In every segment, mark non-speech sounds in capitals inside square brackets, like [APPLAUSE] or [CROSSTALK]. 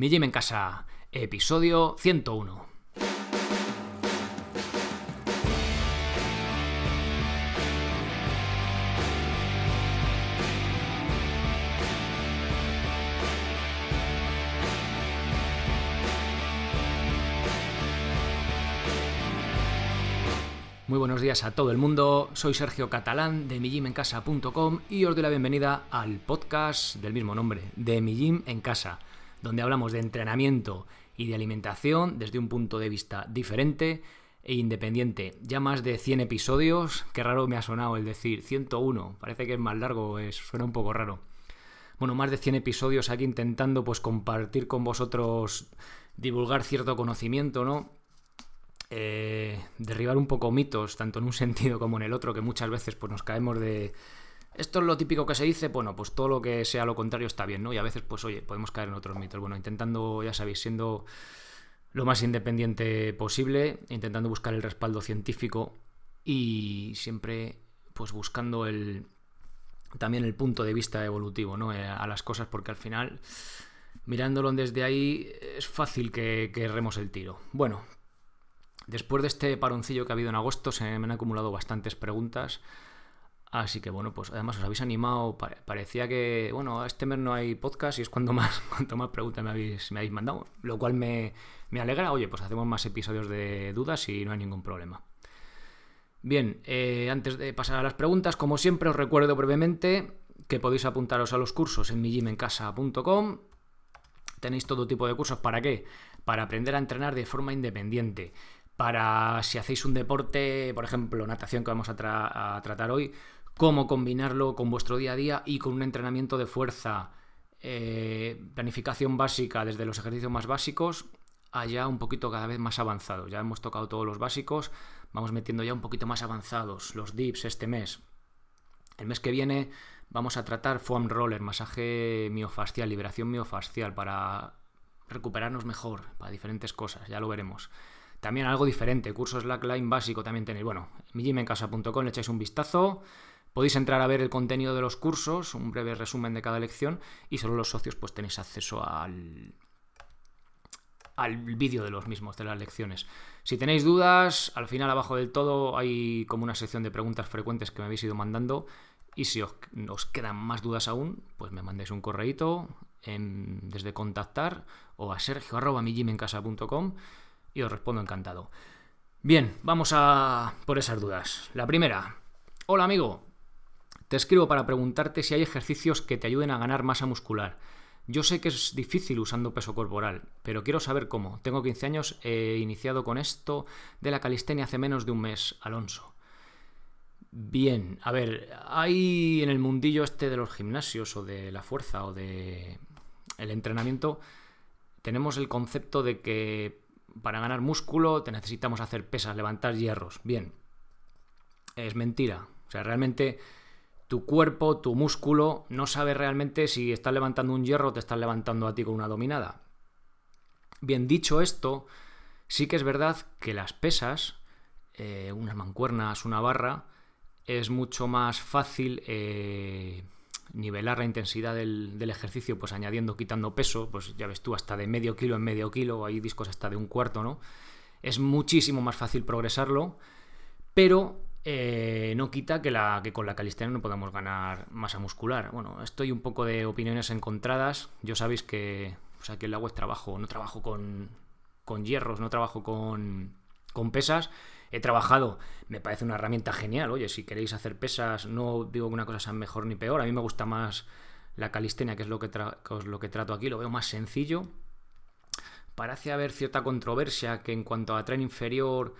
Mi Gym en Casa, episodio 101. Muy buenos días a todo el mundo, soy Sergio Catalán de mijimencasa.com y os doy la bienvenida al podcast del mismo nombre, de Mi Gym en Casa, donde hablamos de entrenamiento y de alimentación desde un punto de vista diferente e independiente. Ya más de 100 episodios, qué raro me ha sonado el decir 101, parece que es más largo, es, suena un poco raro. Bueno, más de 100 episodios aquí intentando pues compartir con vosotros, divulgar cierto conocimiento, ¿no? Eh, derribar un poco mitos, tanto en un [LAUGHS] sentido como en el otro, que muchas veces pues, nos caemos de... Esto es lo típico que se dice, bueno, pues todo lo que sea lo contrario está bien, ¿no? Y a veces, pues oye, podemos caer en otros mitos. Bueno, intentando, ya sabéis, siendo lo más independiente posible, intentando buscar el respaldo científico y siempre, pues buscando el... También el punto de vista evolutivo, ¿no? Eh, a las cosas, porque al final, mirándolo desde ahí, es fácil que, que erremos el tiro. Bueno, Después de este paroncillo que ha habido en agosto, se me han acumulado bastantes preguntas. Así que bueno, pues además os habéis animado. Parecía que, bueno, este mes no hay podcast y es cuando [LAUGHS] más, cuanto más preguntas me habéis, me habéis mandado. Lo cual me, me alegra. Oye, pues hacemos más episodios de dudas y no hay ningún problema. Bien, eh, antes de pasar a las preguntas, como siempre os recuerdo brevemente que podéis apuntaros a los cursos en mijimencasa.com. Tenéis todo tipo de cursos. ¿Para qué? Para aprender a entrenar de forma independiente para si hacéis un deporte, por ejemplo, natación que vamos a, tratar hoy, cómo combinarlo con vuestro día a día y con un entrenamiento de fuerza, eh, planificación básica desde los ejercicios más básicos allá un poquito cada vez más avanzados. Ya hemos tocado todos los básicos, vamos metiendo ya un poquito más avanzados, los dips este mes. El mes que viene vamos a tratar foam roller, masaje miofascial, liberación miofascial para recuperarnos mejor, para diferentes cosas, ya lo veremos. También algo diferente, curso slackline básico también tenéis. Bueno, mijimencasa.com le echáis un vistazo. Podéis entrar a ver el contenido de los cursos, un breve resumen de cada lección y solo los socios pues tenéis acceso al, al vídeo de los mismos, de las lecciones. Si tenéis dudas, al final abajo del todo hay como una sección de preguntas frecuentes que me habéis ido mandando y si os, quedan más dudas aún, pues me mandéis un correíto desde contactar o a sergio.mijimencasa.com y os respondo encantado. Bien, vamos a por esas dudas. La primera. Hola amigo. Te escribo para preguntarte si hay ejercicios que te ayuden a ganar masa muscular. Yo sé que es difícil usando peso corporal, pero quiero saber cómo. Tengo 15 años, he iniciado con esto de la calistenia hace menos de un mes, Alonso. Bien, a ver, hay en el mundillo este de los gimnasios o de la fuerza o de el entrenamiento, tenemos el concepto de que para ganar músculo te necesitamos hacer pesas, levantar hierros. Bien, es mentira. O sea, realmente tu cuerpo, tu músculo, no sabe realmente si estás levantando un hierro o te estás levantando a ti con una dominada. Bien, dicho esto, sí que es verdad que las pesas, eh, unas mancuernas, una barra, es mucho más fácil eh, nivelar la intensidad del, ejercicio, pues añadiendo, quitando peso, pues ya ves tú, hasta de medio kilo en medio kilo, hay discos hasta de un cuarto, ¿no? Es muchísimo más fácil progresarlo, pero eh, no quita que, la, que con la calistenia no podamos ganar masa muscular. Bueno, estoy un poco de opiniones encontradas. Yo sabéis que o sea, que el agua es trabajo, no trabajo con, con hierros, no trabajo con, con pesas he trabajado, me parece una herramienta genial. Oye, si queréis hacer pesas, no digo que una cosa sea mejor ni peor. A mí me gusta más la calistenia, que es lo que, lo que trato aquí, lo veo más sencillo. Parece haber cierta controversia que en cuanto a tren inferior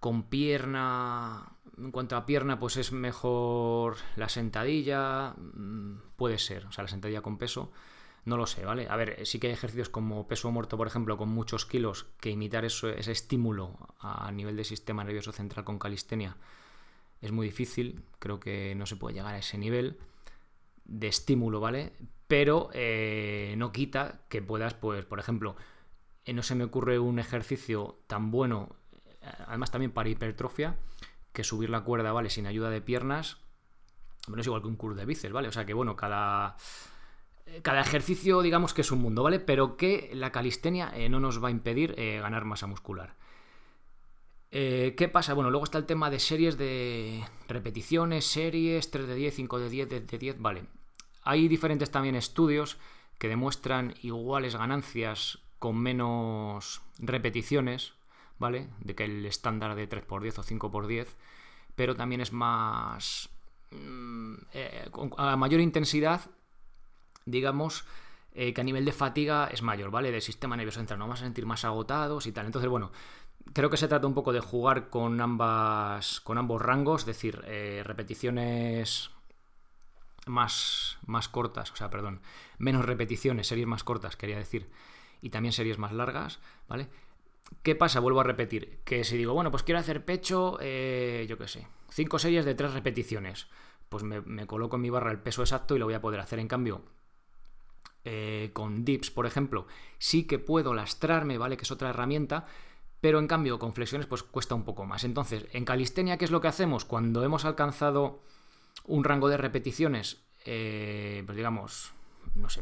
con pierna, en cuanto a pierna, pues es mejor la sentadilla, mm, puede ser, o sea, la sentadilla con peso. No lo sé, ¿vale? A ver, sí que hay ejercicios como peso muerto, por ejemplo, con muchos kilos, que imitar eso, ese estímulo a nivel de sistema nervioso central con calistenia es muy difícil. Creo que no se puede llegar a ese nivel de estímulo, ¿vale? Pero eh, no quita que puedas, pues, por ejemplo, eh, no se me ocurre un ejercicio tan bueno, eh, además también para hipertrofia, que subir la cuerda, ¿vale? Sin ayuda de piernas. Bueno, es igual que un curso de bíceps, ¿vale? O sea que, bueno, cada cada ejercicio, digamos que es un mundo, ¿vale? Pero que la calistenia eh, no nos va a impedir eh, ganar masa muscular. Eh, ¿Qué pasa? Bueno, luego está el tema de series de repeticiones, series, 3 de 10, 5 de 10, de 10, vale. Hay diferentes también estudios que demuestran iguales ganancias con menos repeticiones, ¿vale? De que el estándar de 3x10 o 5x10, pero también es más... Mm, a mayor intensidad digamos, eh, que a nivel de fatiga es mayor, ¿vale? Del sistema nervioso central, no vamos a sentir más agotados y tal. Entonces, bueno, creo que se trata un poco de jugar con ambas. con ambos rangos, es decir, eh, repeticiones más, más cortas, o sea, perdón, menos repeticiones, series más cortas, quería decir, y también series más largas, ¿vale? ¿Qué pasa? Vuelvo a repetir, que si digo, bueno, pues quiero hacer pecho, eh, yo qué sé, cinco series de tres repeticiones, pues me, me coloco en mi barra el peso exacto y lo voy a poder hacer. En cambio, eh, con dips, por ejemplo, sí que puedo lastrarme, ¿vale? Que es otra herramienta, pero en cambio con flexiones pues cuesta un poco más. Entonces, en calistenia, ¿qué es lo que hacemos? Cuando hemos alcanzado un rango de repeticiones, eh, pues digamos, no sé,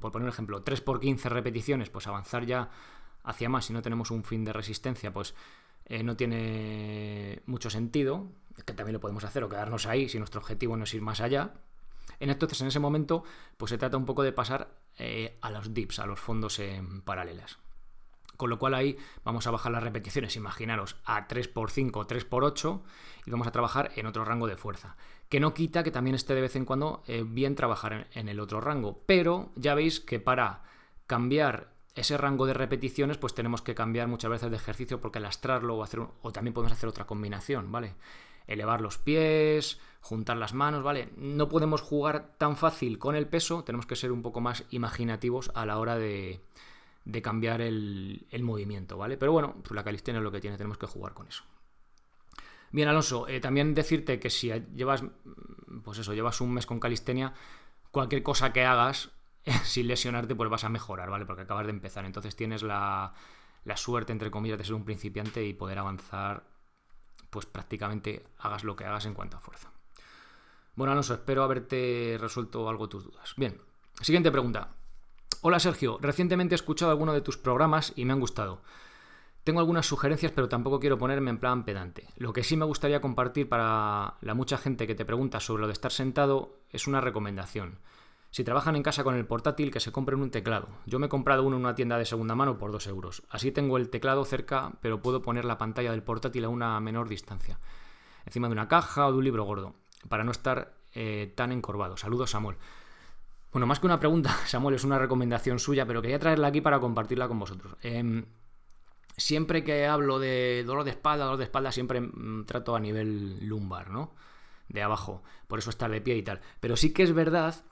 por poner un ejemplo, 3 por 15 repeticiones, pues avanzar ya hacia más si no tenemos un fin de resistencia, pues eh, no tiene mucho sentido, que también lo podemos hacer o quedarnos ahí si nuestro objetivo no es ir más allá, entonces, en ese momento, pues se trata un poco de pasar eh, a los dips, a los fondos en paralelas. Con lo cual ahí vamos a bajar las repeticiones, imaginaros, a 3x5 o 3x8 y vamos a trabajar en otro rango de fuerza. Que no quita que también esté de vez en cuando eh, bien trabajar en, el otro rango. Pero ya veis que para cambiar ese rango de repeticiones, pues tenemos que cambiar muchas veces de ejercicio porque lastrarlo o, hacer o también podemos hacer otra combinación, ¿vale? elevar los pies, juntar las manos, ¿vale? No podemos jugar tan fácil con el peso, tenemos que ser un poco más imaginativos a la hora de, cambiar el, movimiento, ¿vale? Pero bueno, pues la calistenia es lo que tiene, tenemos que jugar con eso. Bien, Alonso, eh, también decirte que si llevas, pues eso, llevas un mes con calistenia, cualquier cosa que hagas [LAUGHS] sin lesionarte, pues vas a mejorar, ¿vale? Porque acabas de empezar. Entonces tienes la, la suerte, entre comillas, de ser un principiante y poder avanzar pues prácticamente hagas lo que hagas en cuanto a fuerza. Bueno, Alonso, espero haberte resuelto algo tus dudas. Bien, siguiente pregunta. Hola Sergio, recientemente he escuchado alguno de tus programas y me han gustado. Tengo algunas sugerencias, pero tampoco quiero ponerme en plan pedante. Lo que sí me gustaría compartir para la mucha gente que te pregunta sobre lo de estar sentado es una recomendación. Si trabajan en casa con el portátil, que se compren un teclado. Yo me he comprado uno en una tienda de segunda mano por 2 euros. Así tengo el teclado cerca, pero puedo poner la pantalla del portátil a una menor distancia. Encima de una caja o de un libro gordo, para no estar eh, tan encorvado. Saludos, Samuel. Bueno, más que una pregunta, [LAUGHS] Samuel, es una recomendación suya, pero quería traerla aquí para compartirla con vosotros. Em, siempre que hablo de dolor de espalda, dolor de espalda, siempre mm, trato a nivel lumbar, ¿no? De abajo. Por eso estar de pie y tal. Pero sí que es verdad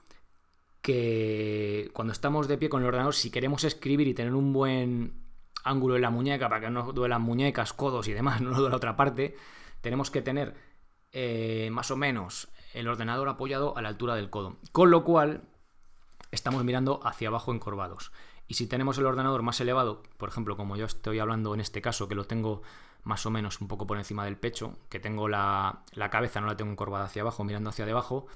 que cuando estamos de pie con el ordenador, si queremos escribir y tener un buen ángulo en la muñeca para que no duelan muñecas, codos y demás, [LAUGHS] no duela otra parte, tenemos que tener eh, más o menos el ordenador apoyado a la altura del codo. Con lo cual, estamos mirando hacia abajo encorvados. Y si tenemos el ordenador más elevado, por ejemplo, como yo estoy hablando en este caso, que lo tengo más o menos un poco por encima del pecho, que tengo la, la cabeza, no la tengo encorvada hacia abajo, mirando hacia debajo,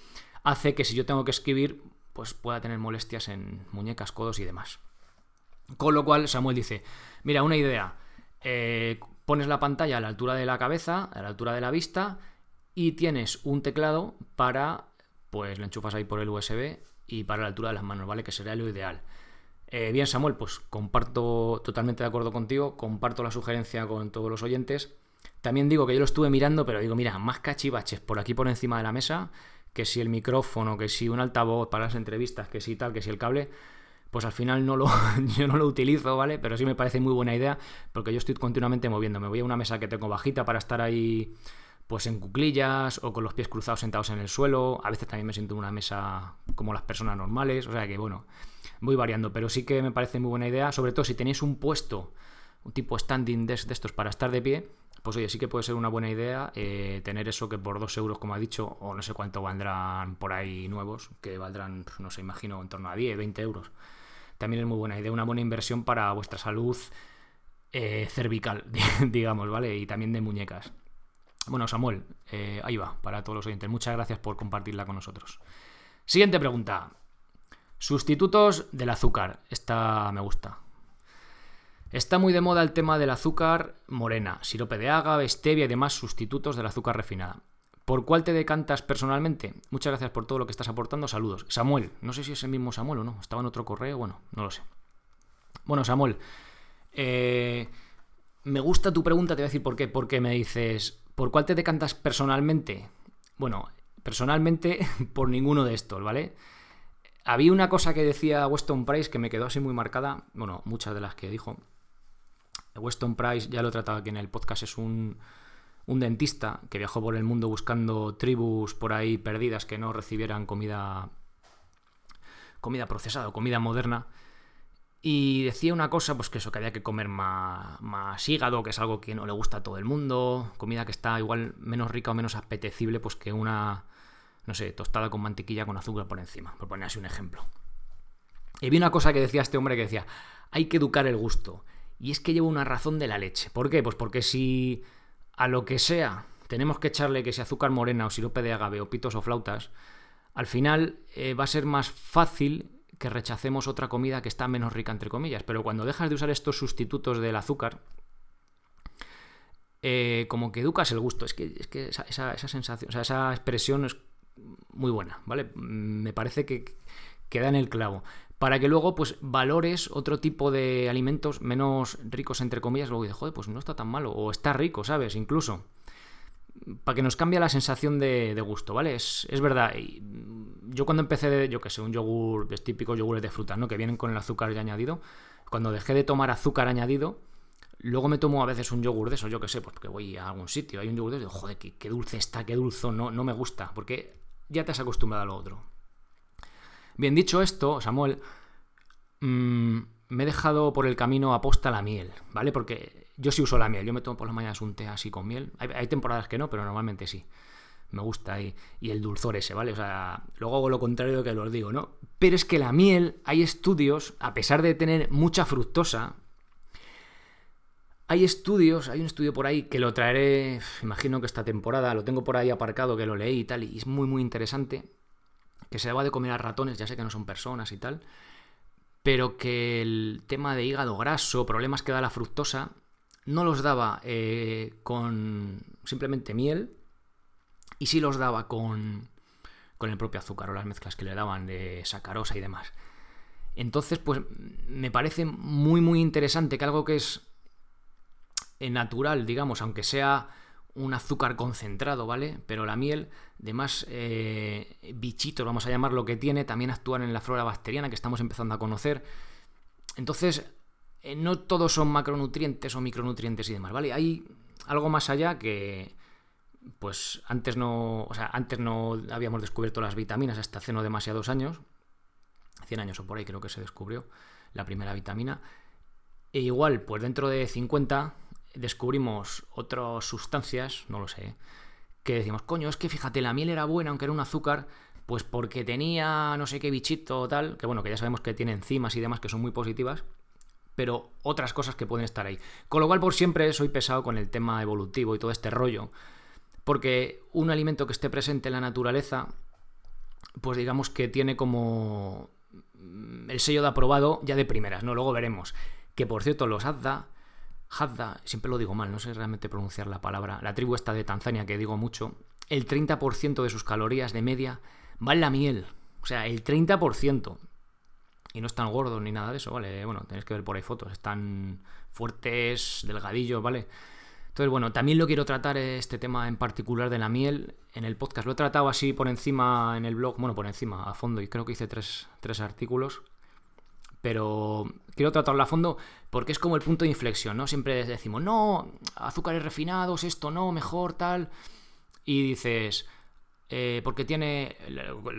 hace que si yo tengo que escribir, pues pueda tener molestias en muñecas, codos y demás. Con lo cual Samuel dice, mira, una idea, eh, pones la pantalla a la altura de la cabeza, a la altura de la vista, y tienes un teclado para, pues lo enchufas ahí por el USB y para la altura de las manos, ¿vale? Que sería lo ideal. Eh, bien, Samuel, pues comparto totalmente de acuerdo contigo, comparto la sugerencia con todos los oyentes. También digo que yo lo estuve mirando, pero digo, mira, más cachivaches por aquí por encima de la mesa que si el micrófono, que si un altavoz para las entrevistas, que si tal, que si el cable, pues al final no lo, [LAUGHS] yo no lo utilizo, ¿vale? Pero sí me parece muy buena idea porque yo estoy continuamente moviendo. Me voy a una mesa que tengo bajita para estar ahí pues en cuclillas o con los pies cruzados sentados en el suelo. A veces también me siento en una mesa como las personas normales. O sea que bueno, voy variando. Pero sí que me parece muy buena idea, sobre todo si tenéis un puesto, un tipo standing desk de estos para estar de pie, pues oye, sí que puede ser una buena idea eh, tener eso que por 2 euros, como ha dicho, o no sé cuánto valdrán por ahí nuevos, que valdrán, no sé, imagino, en torno a 10, 20 euros. También es muy buena idea, una buena inversión para vuestra salud eh, cervical, [LAUGHS] digamos, ¿vale? Y también de muñecas. Bueno, Samuel, eh, ahí va, para todos los oyentes. Muchas gracias por compartirla con nosotros. Siguiente pregunta. Sustitutos del azúcar. Esta me gusta. Está muy de moda el tema del azúcar morena, sirope de agave, stevia y demás sustitutos del azúcar refinada. ¿Por cuál te decantas personalmente? Muchas gracias por todo lo que estás aportando. Saludos. Samuel, no sé si es el mismo Samuel o no. Estaba en otro correo, bueno, no lo sé. Bueno, Samuel, eh, me gusta tu pregunta, te voy a decir por qué. Porque me dices, ¿por cuál te decantas personalmente? Bueno, personalmente [LAUGHS] por ninguno de estos, ¿vale? Había una cosa que decía Weston Price que me quedó así muy marcada, bueno, muchas de las que dijo. Weston Price, ya lo he tratado aquí en el podcast, es un, un dentista que viajó por el mundo buscando tribus por ahí perdidas que no recibieran comida comida procesada o comida moderna y decía una cosa, pues que eso, que había que comer más, hígado, que es algo que no le gusta a todo el mundo, comida que está igual menos rica o menos apetecible, pues que una, no sé, tostada con mantequilla con azúcar por encima, por poner así un ejemplo. Y vi una cosa que decía este hombre que decía, hay que educar el gusto. Y es que lleva una razón de la leche. ¿Por qué? Pues porque si a lo que sea tenemos que echarle que sea azúcar morena o sirope de agave o pitos o flautas, al final eh, va a ser más fácil que rechacemos otra comida que está menos rica, entre comillas. Pero cuando dejas de usar estos sustitutos del azúcar, eh, como que educas el gusto. Es que, es que esa, sensación, o sea, esa expresión es muy buena, ¿vale? Me parece que queda en el clavo. Para que luego, pues, valores otro tipo de alimentos menos ricos, entre comillas, luego dices, joder, pues no está tan malo, o está rico, ¿sabes? Incluso para que nos cambie la sensación de, gusto, ¿vale? Es, verdad. Yo cuando empecé, de, yo que sé, un yogur, es típico yogures de frutas, ¿no? Que vienen con el azúcar ya añadido. Cuando dejé de tomar azúcar añadido, luego me tomo a veces un yogur de eso, yo que sé, pues porque voy a algún sitio, hay un yogur de eso, joder, qué, dulce está, qué dulce, no, no me gusta, porque ya te has acostumbrado a lo otro. Bien, dicho esto, Samuel, mmm, me he dejado por el camino aposta la miel, ¿vale? Porque yo sí uso la miel, yo me tomo por las mañanas un té así con miel. Hay, temporadas que no, pero normalmente sí. Me gusta y, y, el dulzor ese, ¿vale? O sea, luego hago lo contrario que os digo, ¿no? Pero es que la miel, hay estudios, a pesar de tener mucha fructosa, hay estudios, hay un estudio por ahí que lo traeré, imagino que esta temporada, lo tengo por ahí aparcado, que lo leí y tal, y es muy, muy interesante, que se daba de comer a ratones, ya sé que no son personas y tal, pero que el tema de hígado graso, problemas que da la fructosa, no los daba eh, con simplemente miel y sí los daba con, con el propio azúcar o las mezclas que le daban de sacarosa y demás. Entonces, pues me parece muy, muy interesante que algo que es eh, natural, digamos, aunque sea un azúcar concentrado, ¿vale? Pero la miel, de más eh, bichitos, vamos a llamar lo que tiene, también actúan en la flora bacteriana que estamos empezando a conocer. Entonces, eh, no todos son macronutrientes o micronutrientes y demás, ¿vale? Hay algo más allá que, pues antes no, o sea, antes no habíamos descubierto las vitaminas hasta hace no demasiados años, 100 años o por ahí creo que se descubrió la primera vitamina. E igual, pues dentro de 50 descubrimos otras sustancias, no lo sé, que decimos, coño, es que fíjate, la miel era buena, aunque era un azúcar, pues porque tenía no sé qué bichito o tal, que bueno, que ya sabemos que tiene enzimas y demás que son muy positivas, pero otras cosas que pueden estar ahí. Con lo cual, por siempre soy pesado con el tema evolutivo y todo este rollo, porque un alimento que esté presente en la naturaleza, pues digamos que tiene como el sello de aprobado ya de primeras, ¿no? Luego veremos. Que por cierto, los Hadda Hadda, siempre lo digo mal, no sé realmente pronunciar la palabra, la tribu esta de Tanzania que digo mucho, el 30% de sus calorías de media va en la miel. O sea, el 30%. Y no están gordos ni nada de eso, ¿vale? Bueno, tenéis que ver por ahí fotos. Están fuertes, delgadillos, ¿vale? Entonces, bueno, también lo quiero tratar este tema en particular de la miel en el podcast. Lo he tratado así por encima en el blog, bueno, por encima, a fondo, y creo que hice tres, tres artículos pero quiero tratarlo a fondo porque es como el punto de inflexión, ¿no? Siempre decimos, no, azúcares refinados, esto no, mejor, tal. Y dices, eh, porque tiene,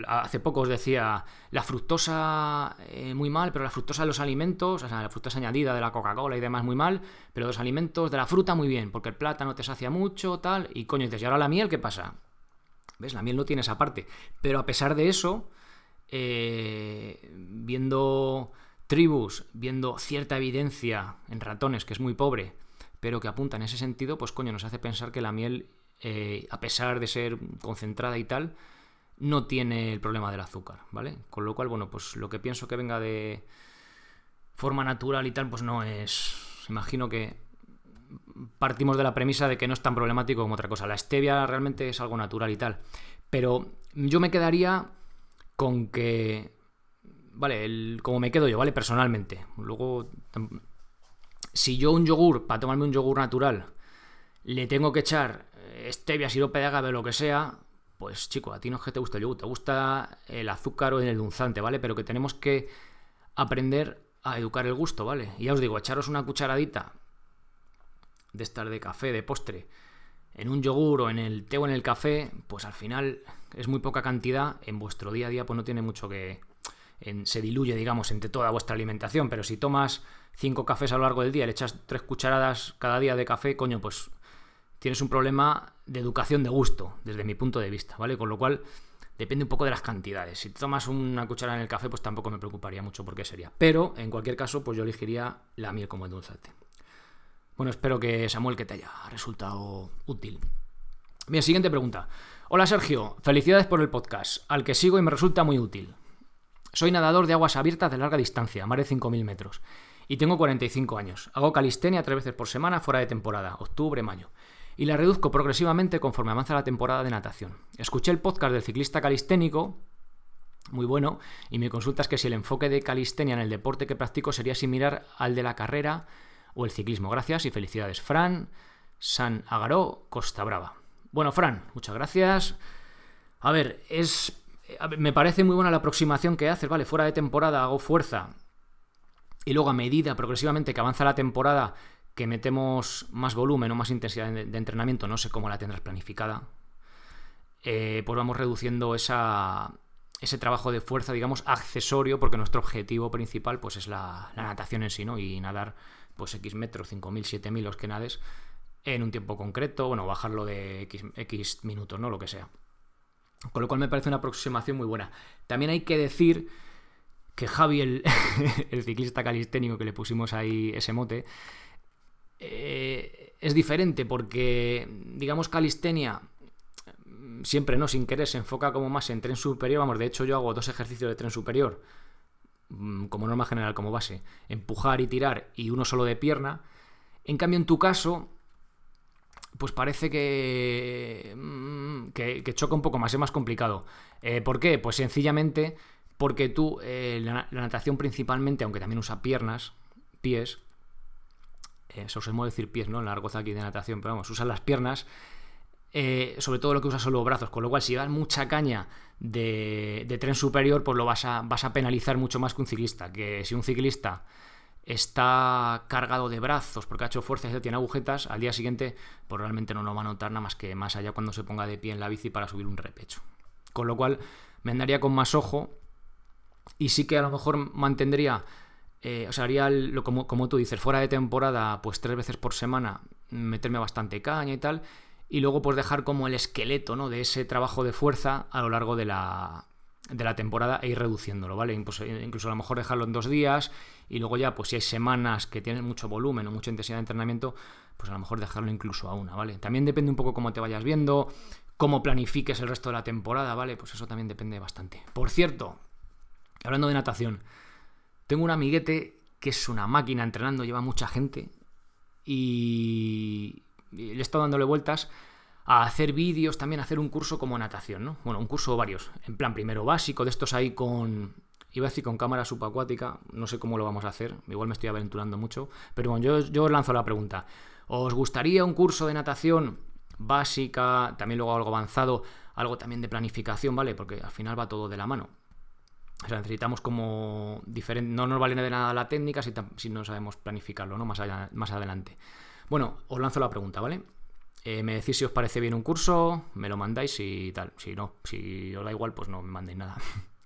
hace poco os decía, la fructosa eh, muy mal, pero la fructosa de los alimentos, o sea, la fructosa añadida de la Coca-Cola y demás muy mal, pero los alimentos de la fruta muy bien, porque el plátano te sacia mucho, tal, y coño, dices, ¿y ahora la miel qué pasa? ¿Ves? La miel no tiene esa parte. Pero a pesar de eso, eh, viendo tribus viendo cierta evidencia en ratones, que es muy pobre, pero que apunta en ese sentido, pues coño, nos hace pensar que la miel, eh, a pesar de ser concentrada y tal, no tiene el problema del azúcar, ¿vale? Con lo cual, bueno, pues lo que pienso que venga de forma natural y tal, pues no es... Imagino que partimos de la premisa de que no es tan problemático como otra cosa. La stevia realmente es algo natural y tal. Pero yo me quedaría con que... Vale, el, como me quedo yo, ¿vale? Personalmente. Luego, si yo un yogur, para tomarme un yogur natural, le tengo que echar eh, stevia, sirope de agave, lo que sea, pues chico, a ti no es que te guste el yogur, te gusta el azúcar o el endulzante, ¿vale? Pero que tenemos que aprender a educar el gusto, ¿vale? Y ya os digo, echaros una cucharadita de estar de café, de postre, en un yogur o en el té o en el café, pues al final es muy poca cantidad, en vuestro día a día pues no tiene mucho que... se diluye, digamos, entre toda vuestra alimentación, pero si tomas cinco cafés a lo largo del día, le echas tres cucharadas cada día de café, coño, pues tienes un problema de educación de gusto, desde mi punto de vista, ¿vale? Con lo cual depende un poco de las cantidades. Si tomas una cucharada en el café, pues tampoco me preocuparía mucho por qué sería. Pero, en cualquier caso, pues yo elegiría la miel como endulzante. Bueno, espero que Samuel que te haya resultado útil. Mi siguiente pregunta. Hola Sergio, felicidades por el podcast, al que sigo y me resulta muy útil. Soy nadador de aguas abiertas de larga distancia, más de 5.000 metros, y tengo 45 años. Hago calistenia tres veces por semana fuera de temporada, octubre, mayo, y la reduzco progresivamente conforme avanza la temporada de natación. Escuché el podcast del ciclista calisténico, muy bueno, y me consultas que si el enfoque de calistenia en el deporte que practico sería similar al de la carrera o el ciclismo. Gracias y felicidades. Fran San Agaró, Costa Brava. Bueno, Fran, muchas gracias. A ver, es. Me parece muy buena la aproximación que haces, ¿vale? Fuera de temporada hago fuerza. Y luego, a medida progresivamente que avanza la temporada, que metemos más volumen o más intensidad de, entrenamiento, no sé cómo la tendrás planificada, eh, pues vamos reduciendo esa, ese trabajo de fuerza, digamos, accesorio, porque nuestro objetivo principal pues es la, natación en sí, ¿no? Y nadar pues X metros, 5.000, 7.000 los que nades, en un tiempo concreto, bueno, bajarlo de X minutos, ¿no? Lo que sea. Con lo cual me parece una aproximación muy buena. También hay que decir que Javi, el, [LAUGHS] ciclista calisténico que le pusimos ahí ese mote, eh, es diferente porque, digamos, calistenia siempre, ¿no? Sin querer, se enfoca como más en tren superior. Vamos, de hecho yo hago dos ejercicios de tren superior Mm, como norma general, como base, empujar y tirar y uno solo de pierna. En cambio, en tu caso, pues parece que, mm, que, choca un poco más, es más complicado. Eh, ¿Por qué? Pues sencillamente porque tú, eh, la, natación principalmente, aunque también usa piernas, pies, eh, se mueve decir pies, ¿no? En la argoza aquí de natación, pero vamos, usan las piernas, eh, sobre todo lo que usa son los brazos, con lo cual si das mucha caña de, tren superior, pues lo vas a, vas a penalizar mucho más que un ciclista, que si un ciclista está cargado de brazos porque ha hecho fuerza y tiene agujetas, al día siguiente pues realmente no lo va a notar nada más que más allá cuando se ponga de pie en la bici para subir un repecho. Con lo cual me andaría con más ojo y sí que a lo mejor mantendría, eh, o sea, haría lo, como, como tú dices, fuera de temporada, pues tres veces por semana, meterme bastante caña y tal, y luego pues dejar como el esqueleto ¿no? de ese trabajo de fuerza a lo largo de la, de la temporada e ir reduciéndolo, ¿vale? Incluso, a lo mejor dejarlo en dos días y luego ya, pues si hay semanas que tienen mucho volumen o mucha intensidad de entrenamiento, pues a lo mejor dejarlo incluso a una, ¿vale? También depende un poco cómo te vayas viendo, cómo planifiques el resto de la temporada, ¿vale? Pues eso también depende bastante. Por cierto, hablando de natación, tengo un amiguete que es una máquina entrenando, lleva mucha gente y le he estado dándole vueltas a hacer vídeos, también a hacer un curso como natación, ¿no? Bueno, un curso varios, en plan primero básico, de estos ahí con, iba a decir con cámara subacuática, no sé cómo lo vamos a hacer, igual me estoy aventurando mucho, pero bueno, yo, yo os lanzo la pregunta, ¿os gustaría un curso de natación básica, también luego algo avanzado, algo también de planificación, ¿vale? Porque al final va todo de la mano. O sea, necesitamos como diferente, no nos vale de nada la técnica si, si no sabemos planificarlo, ¿no? Más, allá, más adelante. Bueno, os lanzo la pregunta, ¿vale? Eh, me decís si os parece bien un curso, me lo mandáis y tal. Si no, si os da igual, pues no me mandéis nada.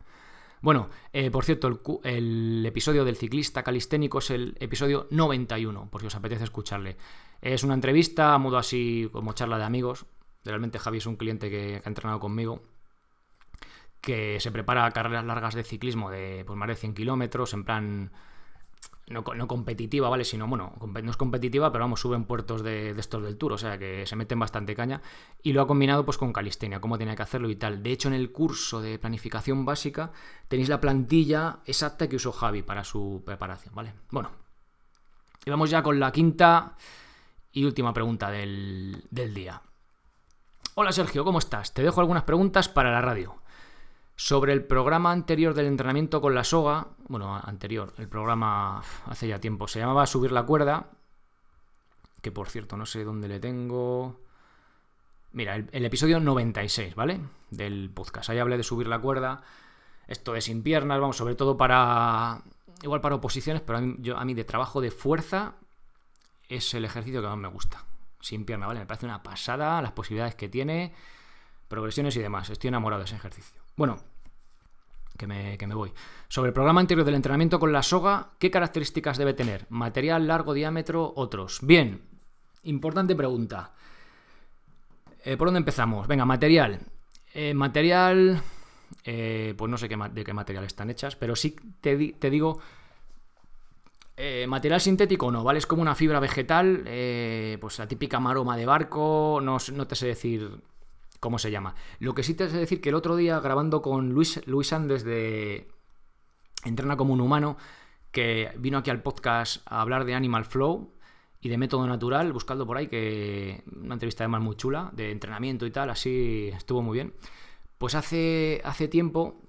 [LAUGHS] bueno, eh, por cierto, el, episodio del ciclista calisténico es el episodio 91, por si os apetece escucharle. Es una entrevista a modo así como charla de amigos. Realmente Javi es un cliente que, ha entrenado conmigo que se prepara a carreras largas de ciclismo de pues, más de 100 kilómetros, en plan no, competitiva, ¿vale? Sino, bueno, no es competitiva, pero vamos, suben puertos de, estos del Tour, o sea que se meten bastante caña. Y lo ha combinado pues con calistenia, cómo tiene que hacerlo y tal. De hecho, en el curso de planificación básica tenéis la plantilla exacta que usó Javi para su preparación, ¿vale? Bueno, y vamos ya con la quinta y última pregunta del, del día. Hola Sergio, ¿cómo estás? Te dejo algunas preguntas para la radio. Sobre el programa anterior del entrenamiento con la soga, bueno, anterior, el programa hace ya tiempo, se llamaba Subir la cuerda, que por cierto no sé dónde le tengo... Mira, el, episodio 96, ¿vale? Del podcast. Ahí hablé de subir la cuerda, esto de sin piernas, vamos, sobre todo para... Igual para oposiciones, pero yo, a mí de trabajo de fuerza es el ejercicio que más me gusta. Sin pierna, ¿vale? Me parece una pasada las posibilidades que tiene, progresiones y demás. Estoy enamorado de ese ejercicio. Bueno, que me, voy. Sobre el programa anterior del entrenamiento con la soga, ¿qué características debe tener? Material, largo, diámetro, otros. Bien, importante pregunta. Eh, ¿Por dónde empezamos? Venga, material. Eh, material, eh, pues no sé de qué material están hechas, pero sí te, digo, material sintético no, ¿vale? Es como una fibra vegetal, pues la típica maroma de barco, no, no te sé decir cómo se llama. Lo que sí te sé decir que el otro día grabando con Luis, Luis Andes de Entrena como un humano, que vino aquí al podcast a hablar de Animal Flow y de método natural, buscando por ahí, que una entrevista además muy chula, de entrenamiento y tal, así estuvo muy bien. Pues hace, hace tiempo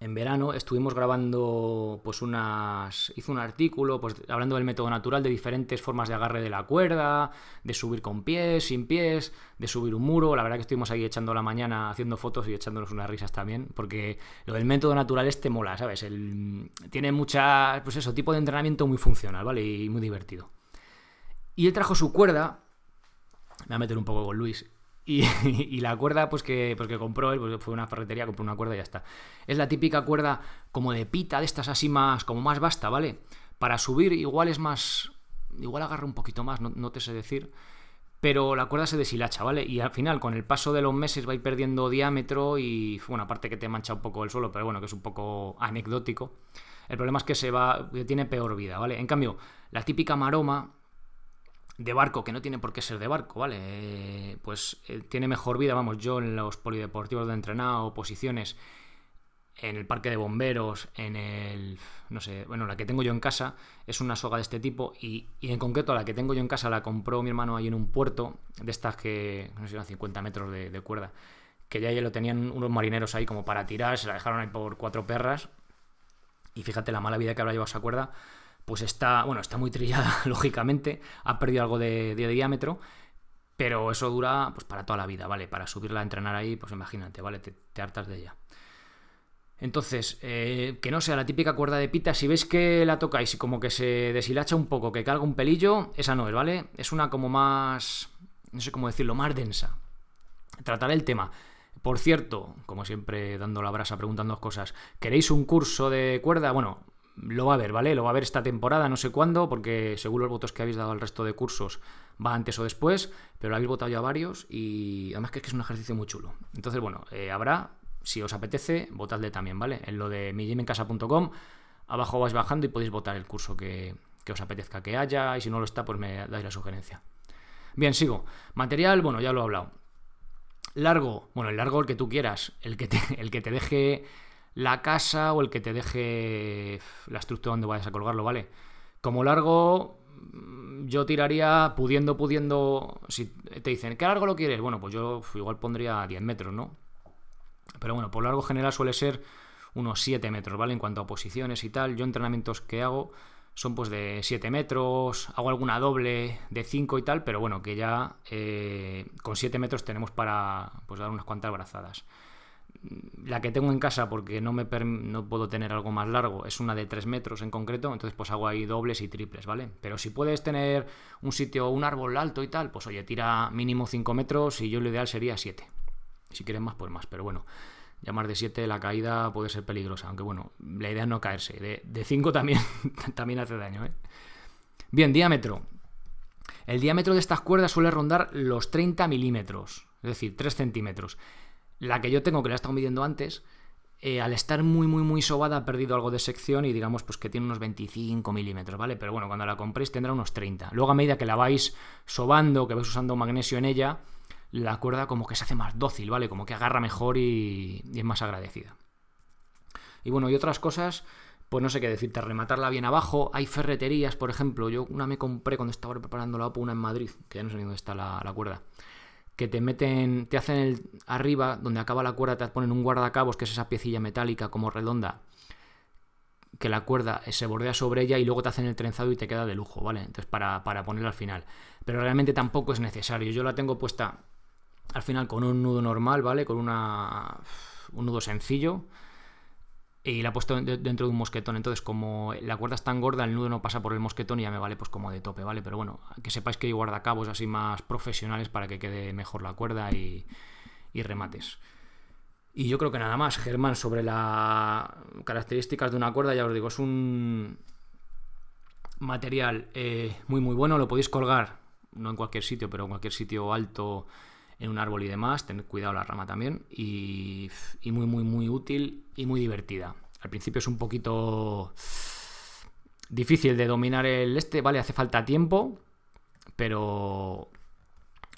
en verano estuvimos grabando pues unas hizo un artículo pues hablando del método natural de diferentes formas de agarre de la cuerda de subir con pies sin pies de subir un muro. La verdad que estuvimos ahí echando la mañana haciendo fotos y echándonos unas risas también porque lo del método natural este mola sabes el, tiene mucha pues eso tipo de entrenamiento muy funcional vale y muy divertido. Y él trajo su cuerda me voy a meter un poco con Luis [LAUGHS] Y, la cuerda, pues que, pues que compró él, pues fue una ferretería, compró una cuerda y ya está. Es la típica cuerda como de pita, de estas así más, como más basta, ¿vale? Para subir igual es más, igual agarra un poquito más, no, te sé decir, pero la cuerda se deshilacha, ¿vale? Y al final, con el paso de los meses, va a ir perdiendo diámetro y, bueno, aparte que te mancha un poco el suelo, pero bueno, que es un poco anecdótico. El problema es que se va, tiene peor vida, ¿vale? En cambio, la típica maroma, de barco, que no tiene por qué ser de barco, ¿vale? Eh, pues eh, tiene mejor vida, vamos, yo en los polideportivos de entrenado, posiciones, en el parque de bomberos, en el, no sé, bueno, la que tengo yo en casa es una soga de este tipo y, en concreto la que tengo yo en casa la compró mi hermano ahí en un puerto, de estas que, no sé, eran 50 metros de, cuerda, que ya, ya lo tenían unos marineros ahí como para tirar, se la dejaron ahí por cuatro perras y fíjate la mala vida que habrá llevado esa cuerda pues está, bueno, está muy trillada, [LAUGHS] lógicamente, ha perdido algo de, diámetro, pero eso dura pues para toda la vida, ¿vale? Para subirla a entrenar ahí, pues imagínate, ¿vale? Te, hartas de ella. Entonces, eh, que no sea la típica cuerda de pita, si veis que la tocáis y como que se deshilacha un poco, que carga un pelillo, esa no es, ¿vale? Es una como más, no sé cómo decirlo, más densa. Trataré el tema. Por cierto, como siempre dando la brasa preguntando cosas, ¿queréis un curso de cuerda? Bueno, lo va a ver, ¿vale? Lo va a ver esta temporada, no sé cuándo, porque según los votos que habéis dado al resto de cursos, va antes o después, pero lo habéis votado ya varios y además que es, que es un ejercicio muy chulo. Entonces, bueno, eh, habrá, si os apetece, votadle también, ¿vale? En lo de mijimencasa.com, abajo vais bajando y podéis votar el curso que, os apetezca que haya y si no lo está, pues me dais la sugerencia. Bien, sigo. Material, bueno, ya lo he hablado. Largo, bueno, el largo el que tú quieras, el que el que te deje la casa o el que te deje la estructura donde vayas a colgarlo, ¿vale? Como largo, mm, yo tiraría pudiendo, pudiendo. Si te dicen, ¿qué largo lo quieres? Bueno, pues yo igual pondría 10 metros, ¿no? Pero bueno, por largo general suele ser unos 7 metros, ¿vale? En cuanto a posiciones y tal. Yo entrenamientos que hago son pues de 7 metros, hago alguna doble de 5 y tal, pero bueno, que ya eh, con 7 metros tenemos para pues, dar unas cuantas brazadas. La que tengo en casa, porque no, me no puedo tener algo más largo, es una de 3 metros en concreto, entonces pues hago ahí dobles y triples, ¿vale? Pero si puedes tener un sitio, un árbol alto y tal, pues oye, tira mínimo 5 metros y yo lo ideal sería 7. Si quieres más, pues más, pero bueno, ya más de 7 la caída puede ser peligrosa, aunque bueno, la idea es no caerse. De 5 también, [LAUGHS] también hace daño, ¿eh? Bien, diámetro. El diámetro de estas cuerdas suele rondar los 30 milímetros, es decir, 3 centímetros. La que yo tengo, que la he estado midiendo antes, eh, al estar muy, muy, muy sobada ha perdido algo de sección y digamos pues que tiene unos 25 milímetros, ¿vale? Pero bueno, cuando la compréis tendrá unos 30. Luego a medida que la vais sobando, que vais usando magnesio en ella, la cuerda como que se hace más dócil, ¿vale? Como que agarra mejor y, es más agradecida. Y bueno, y otras cosas, pues no sé qué decirte, rematarla bien abajo. Hay ferreterías, por ejemplo, yo una me compré cuando estaba preparando la OPO, una en Madrid, que ya no sé ni dónde está la, cuerda, que te meten, te hacen el, arriba, donde acaba la cuerda, te ponen un guardacabos, que es esa piecilla metálica como redonda, que la cuerda se bordea sobre ella y luego te hacen el trenzado y te queda de lujo, ¿vale? Entonces para, para ponerla al final. Pero realmente tampoco es necesario. Yo la tengo puesta al final con un nudo normal, ¿vale? Con una, un nudo sencillo y la he puesto dentro de un mosquetón. Entonces, como la cuerda es tan gorda, el nudo no pasa por el mosquetón y ya me vale pues como de tope, ¿vale? Pero bueno, que sepáis que hay guardacabos así más profesionales para que quede mejor la cuerda y, remates. Y yo creo que nada más, Germán, sobre las características de una cuerda, ya os digo, es un material eh, muy muy bueno, lo podéis colgar, no en cualquier sitio, pero en cualquier sitio alto en un árbol y demás, tener cuidado la rama también, y, muy, muy, muy útil y muy divertida. Al principio es un poquito difícil de dominar el este, ¿vale? Hace falta tiempo, pero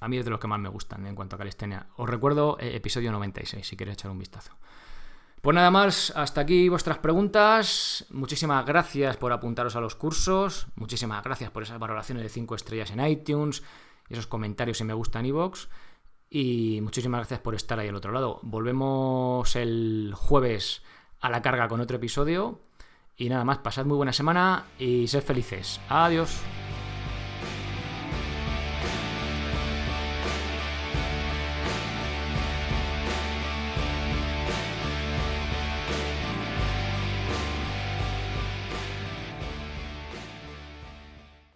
a mí es de los que más me gustan en cuanto a calistenia. Os recuerdo eh, episodio 96, si queréis echar un vistazo. Pues nada más, hasta aquí vuestras preguntas. Muchísimas gracias por apuntaros a los cursos. Muchísimas gracias por esas valoraciones de 5 estrellas en iTunes y esos comentarios si me gustan en. Y muchísimas gracias por estar ahí al otro lado. Volvemos el jueves a la carga con otro episodio. Y nada más, pasad muy buena semana y sed felices. Adiós.